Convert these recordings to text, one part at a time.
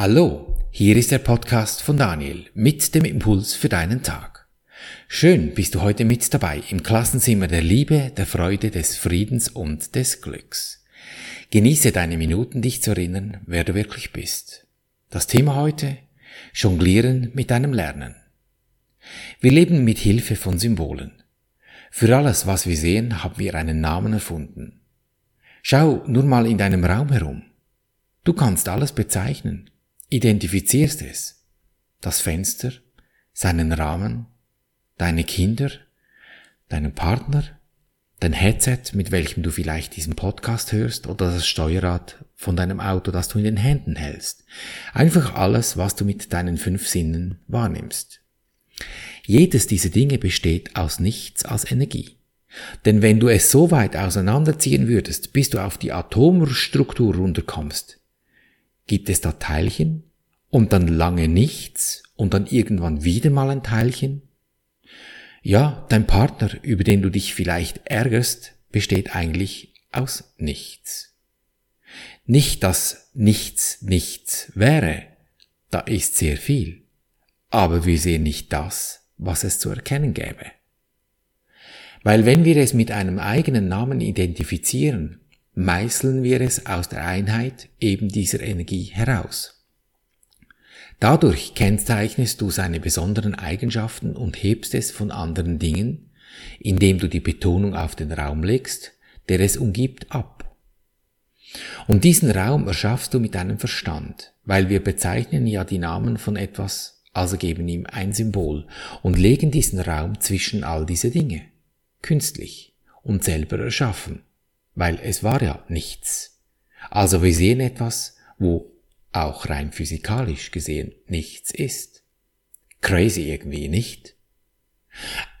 Hallo, hier ist der Podcast von Daniel mit dem Impuls für deinen Tag. Schön bist du heute mit dabei im Klassenzimmer der Liebe, der Freude, des Friedens und des Glücks. Genieße deine Minuten, dich zu erinnern, wer du wirklich bist. Das Thema heute? Jonglieren mit deinem Lernen. Wir leben mit Hilfe von Symbolen. Für alles, was wir sehen, haben wir einen Namen erfunden. Schau nur mal in deinem Raum herum. Du kannst alles bezeichnen identifizierst es. Das Fenster, seinen Rahmen, deine Kinder, deinen Partner, dein Headset, mit welchem du vielleicht diesen Podcast hörst oder das Steuerrad von deinem Auto, das du in den Händen hältst. Einfach alles, was du mit deinen fünf Sinnen wahrnimmst. Jedes dieser Dinge besteht aus nichts als Energie. Denn wenn du es so weit auseinanderziehen würdest, bis du auf die Atomstruktur runterkommst, gibt es da Teilchen und dann lange nichts und dann irgendwann wieder mal ein Teilchen? Ja, dein Partner, über den du dich vielleicht ärgerst, besteht eigentlich aus nichts. Nicht, dass nichts nichts wäre, da ist sehr viel, aber wir sehen nicht das, was es zu erkennen gäbe. Weil wenn wir es mit einem eigenen Namen identifizieren, meißeln wir es aus der Einheit eben dieser Energie heraus. Dadurch kennzeichnest du seine besonderen Eigenschaften und hebst es von anderen Dingen, indem du die Betonung auf den Raum legst, der es umgibt, ab. Und diesen Raum erschaffst du mit deinem Verstand, weil wir bezeichnen ja die Namen von etwas, also geben ihm ein Symbol und legen diesen Raum zwischen all diese Dinge, künstlich und selber erschaffen weil es war ja nichts. Also wir sehen etwas, wo auch rein physikalisch gesehen nichts ist. Crazy irgendwie, nicht?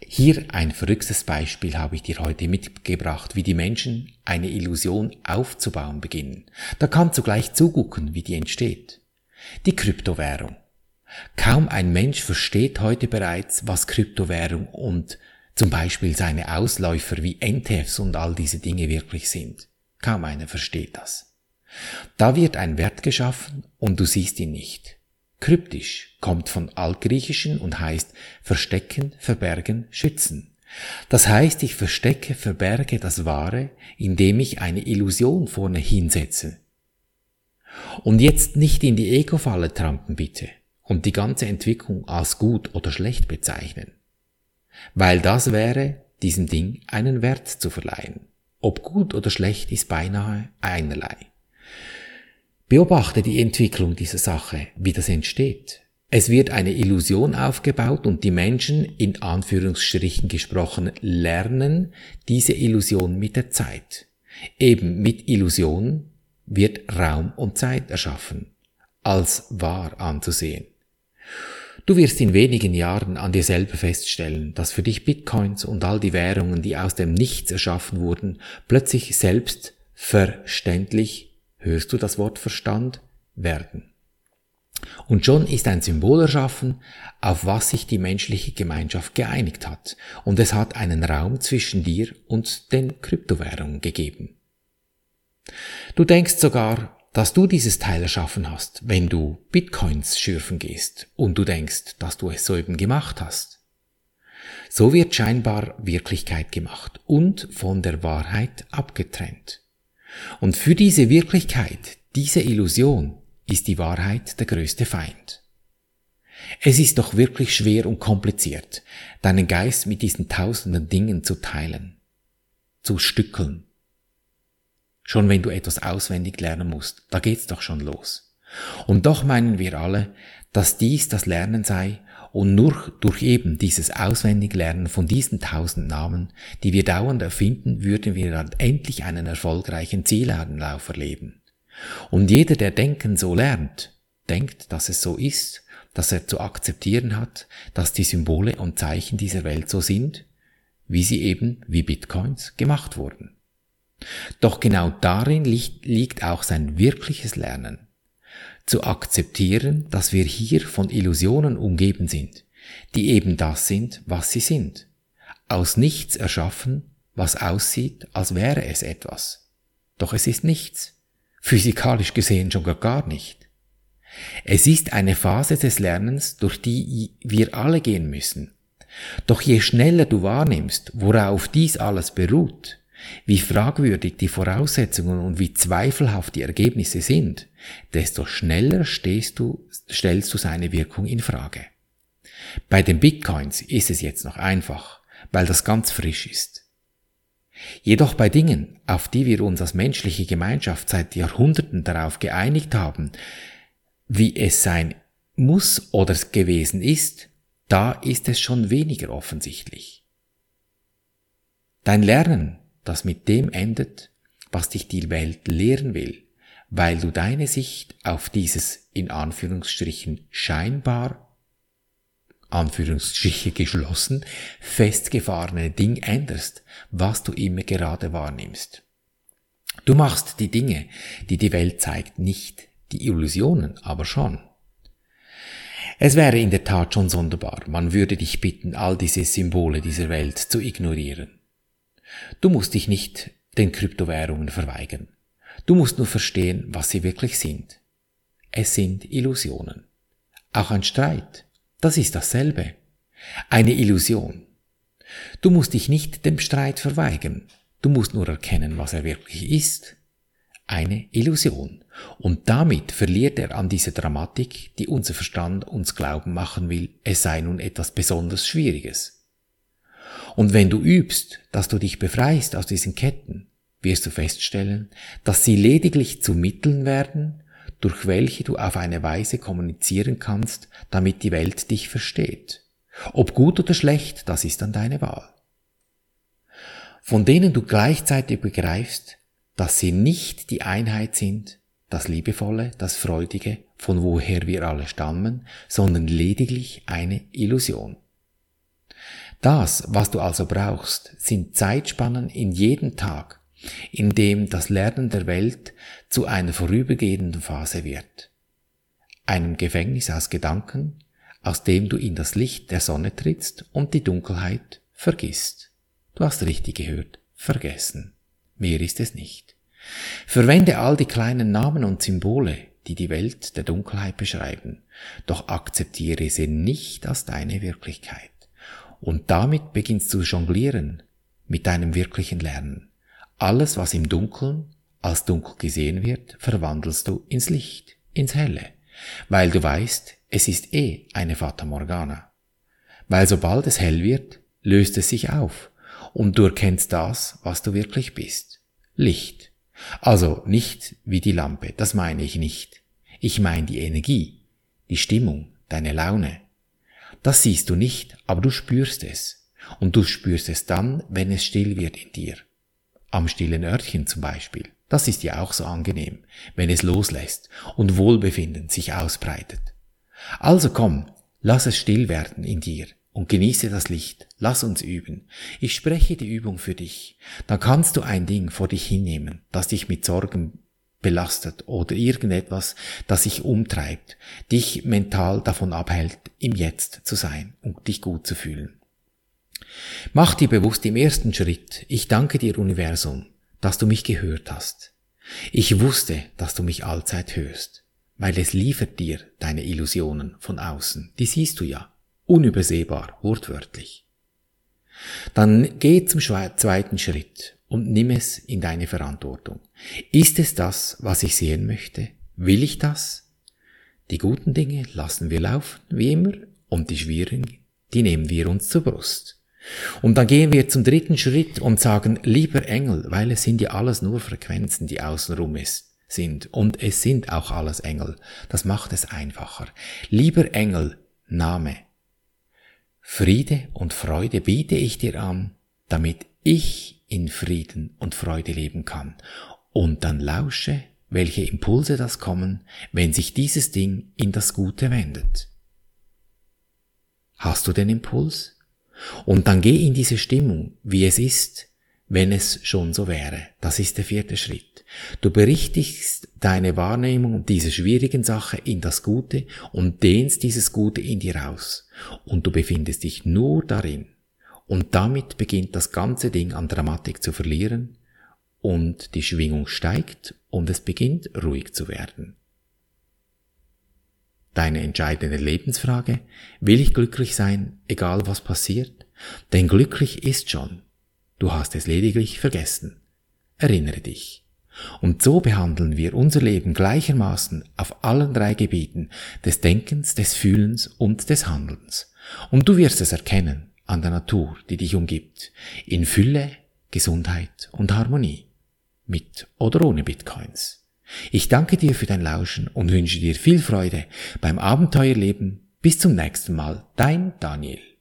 Hier ein verrücktes Beispiel habe ich dir heute mitgebracht, wie die Menschen eine Illusion aufzubauen beginnen. Da kannst du gleich zugucken, wie die entsteht. Die Kryptowährung. Kaum ein Mensch versteht heute bereits, was Kryptowährung und zum Beispiel seine Ausläufer wie NTFs und all diese Dinge wirklich sind. Kaum einer versteht das. Da wird ein Wert geschaffen und du siehst ihn nicht. Kryptisch kommt von altgriechischen und heißt verstecken, verbergen, schützen. Das heißt, ich verstecke, verberge das Wahre, indem ich eine Illusion vorne hinsetze. Und jetzt nicht in die Ego-Falle trampen bitte und die ganze Entwicklung als gut oder schlecht bezeichnen weil das wäre, diesem Ding einen Wert zu verleihen. Ob gut oder schlecht ist beinahe einerlei. Beobachte die Entwicklung dieser Sache, wie das entsteht. Es wird eine Illusion aufgebaut und die Menschen, in Anführungsstrichen gesprochen, lernen diese Illusion mit der Zeit. Eben mit Illusion wird Raum und Zeit erschaffen, als wahr anzusehen. Du wirst in wenigen Jahren an dir selber feststellen, dass für dich Bitcoins und all die Währungen, die aus dem Nichts erschaffen wurden, plötzlich selbst verständlich, hörst du das Wort Verstand, werden. Und schon ist ein Symbol erschaffen, auf was sich die menschliche Gemeinschaft geeinigt hat, und es hat einen Raum zwischen dir und den Kryptowährungen gegeben. Du denkst sogar, dass du dieses Teil erschaffen hast, wenn du Bitcoins schürfen gehst und du denkst, dass du es soeben gemacht hast. So wird scheinbar Wirklichkeit gemacht und von der Wahrheit abgetrennt. Und für diese Wirklichkeit, diese Illusion, ist die Wahrheit der größte Feind. Es ist doch wirklich schwer und kompliziert, deinen Geist mit diesen tausenden Dingen zu teilen, zu stückeln, Schon wenn du etwas auswendig lernen musst, da geht's doch schon los. Und doch meinen wir alle, dass dies das Lernen sei und nur durch eben dieses Auswendiglernen von diesen tausend Namen, die wir dauernd erfinden, würden wir dann endlich einen erfolgreichen Zielanlauf erleben. Und jeder, der Denken so lernt, denkt, dass es so ist, dass er zu akzeptieren hat, dass die Symbole und Zeichen dieser Welt so sind, wie sie eben wie Bitcoins gemacht wurden. Doch genau darin liegt auch sein wirkliches Lernen. Zu akzeptieren, dass wir hier von Illusionen umgeben sind, die eben das sind, was sie sind. Aus nichts erschaffen, was aussieht, als wäre es etwas. Doch es ist nichts. Physikalisch gesehen schon gar, nicht. Es ist eine Phase des Lernens, durch die wir alle gehen müssen. Doch je schneller du wahrnimmst, worauf dies alles beruht, wie fragwürdig die Voraussetzungen und wie zweifelhaft die Ergebnisse sind, desto schneller du, stellst du seine Wirkung in Frage. Bei den Bitcoins ist es jetzt noch einfach, weil das ganz frisch ist. Jedoch bei Dingen, auf die wir uns als menschliche Gemeinschaft seit Jahrhunderten darauf geeinigt haben, wie es sein muss oder gewesen ist, da ist es schon weniger offensichtlich. Dein Lernen, das mit dem endet, was dich die Welt lehren will, weil du deine Sicht auf dieses in Anführungsstrichen scheinbar Anführungsstriche geschlossen, festgefahrene Ding änderst, was du immer gerade wahrnimmst. Du machst die Dinge, die die Welt zeigt, nicht, die Illusionen aber schon. Es wäre in der Tat schon sonderbar, man würde dich bitten, all diese Symbole dieser Welt zu ignorieren. Du musst dich nicht den Kryptowährungen verweigern. Du musst nur verstehen, was sie wirklich sind. Es sind Illusionen. Auch ein Streit, das ist dasselbe. Eine Illusion. Du musst dich nicht dem Streit verweigern. Du musst nur erkennen, was er wirklich ist. Eine Illusion. Und damit verliert er an dieser Dramatik, die unser Verstand uns glauben machen will, es sei nun etwas besonders Schwieriges. Und wenn du übst, dass du dich befreist aus diesen Ketten, wirst du feststellen, dass sie lediglich zu Mitteln werden, durch welche du auf eine Weise kommunizieren kannst, damit die Welt dich versteht. Ob gut oder schlecht, das ist dann deine Wahl. Von denen du gleichzeitig begreifst, dass sie nicht die Einheit sind, das Liebevolle, das Freudige, von woher wir alle stammen, sondern lediglich eine Illusion. Das, was du also brauchst, sind Zeitspannen in jedem Tag, in dem das Lernen der Welt zu einer vorübergehenden Phase wird. Einem Gefängnis aus Gedanken, aus dem du in das Licht der Sonne trittst und die Dunkelheit vergisst. Du hast richtig gehört, vergessen. Mehr ist es nicht. Verwende all die kleinen Namen und Symbole, die die Welt der Dunkelheit beschreiben, doch akzeptiere sie nicht als deine Wirklichkeit. Und damit beginnst du jonglieren mit deinem wirklichen Lernen. Alles, was im Dunkeln als dunkel gesehen wird, verwandelst du ins Licht, ins Helle, weil du weißt, es ist eh eine Fata Morgana. Weil sobald es hell wird, löst es sich auf und du erkennst das, was du wirklich bist. Licht. Also nicht wie die Lampe, das meine ich nicht. Ich meine die Energie, die Stimmung, deine Laune. Das siehst du nicht, aber du spürst es. Und du spürst es dann, wenn es still wird in dir. Am stillen Örtchen zum Beispiel. Das ist ja auch so angenehm, wenn es loslässt und Wohlbefinden sich ausbreitet. Also komm, lass es still werden in dir und genieße das Licht. Lass uns üben. Ich spreche die Übung für dich. Dann kannst du ein Ding vor dich hinnehmen, das dich mit Sorgen belastet oder irgendetwas, das dich umtreibt, dich mental davon abhält, im Jetzt zu sein und dich gut zu fühlen. Mach dir bewusst im ersten Schritt, ich danke dir Universum, dass du mich gehört hast. Ich wusste, dass du mich allzeit hörst, weil es liefert dir deine Illusionen von außen, die siehst du ja unübersehbar, wortwörtlich. Dann geh zum zweiten Schritt und nimm es in deine Verantwortung. Ist es das, was ich sehen möchte? Will ich das? Die guten Dinge lassen wir laufen, wie immer, und die schwierigen, die nehmen wir uns zur Brust. Und dann gehen wir zum dritten Schritt und sagen, lieber Engel, weil es sind ja alles nur Frequenzen, die außenrum ist, sind. Und es sind auch alles Engel. Das macht es einfacher. Lieber Engel, Name, Friede und Freude biete ich dir an, damit ich in Frieden und Freude leben kann. Und dann lausche, welche Impulse das kommen, wenn sich dieses Ding in das Gute wendet. Hast du den Impuls? Und dann geh in diese Stimmung, wie es ist, wenn es schon so wäre. Das ist der vierte Schritt. Du berichtigst deine Wahrnehmung dieser schwierigen Sache in das Gute und dehnst dieses Gute in dir aus. Und du befindest dich nur darin. Und damit beginnt das ganze Ding an Dramatik zu verlieren und die Schwingung steigt und es beginnt ruhig zu werden. Deine entscheidende Lebensfrage, will ich glücklich sein, egal was passiert? Denn glücklich ist schon. Du hast es lediglich vergessen. Erinnere dich. Und so behandeln wir unser Leben gleichermaßen auf allen drei Gebieten des Denkens, des Fühlens und des Handelns. Und du wirst es erkennen an der Natur, die dich umgibt, in Fülle, Gesundheit und Harmonie, mit oder ohne Bitcoins. Ich danke dir für dein Lauschen und wünsche dir viel Freude beim Abenteuerleben. Bis zum nächsten Mal, dein Daniel.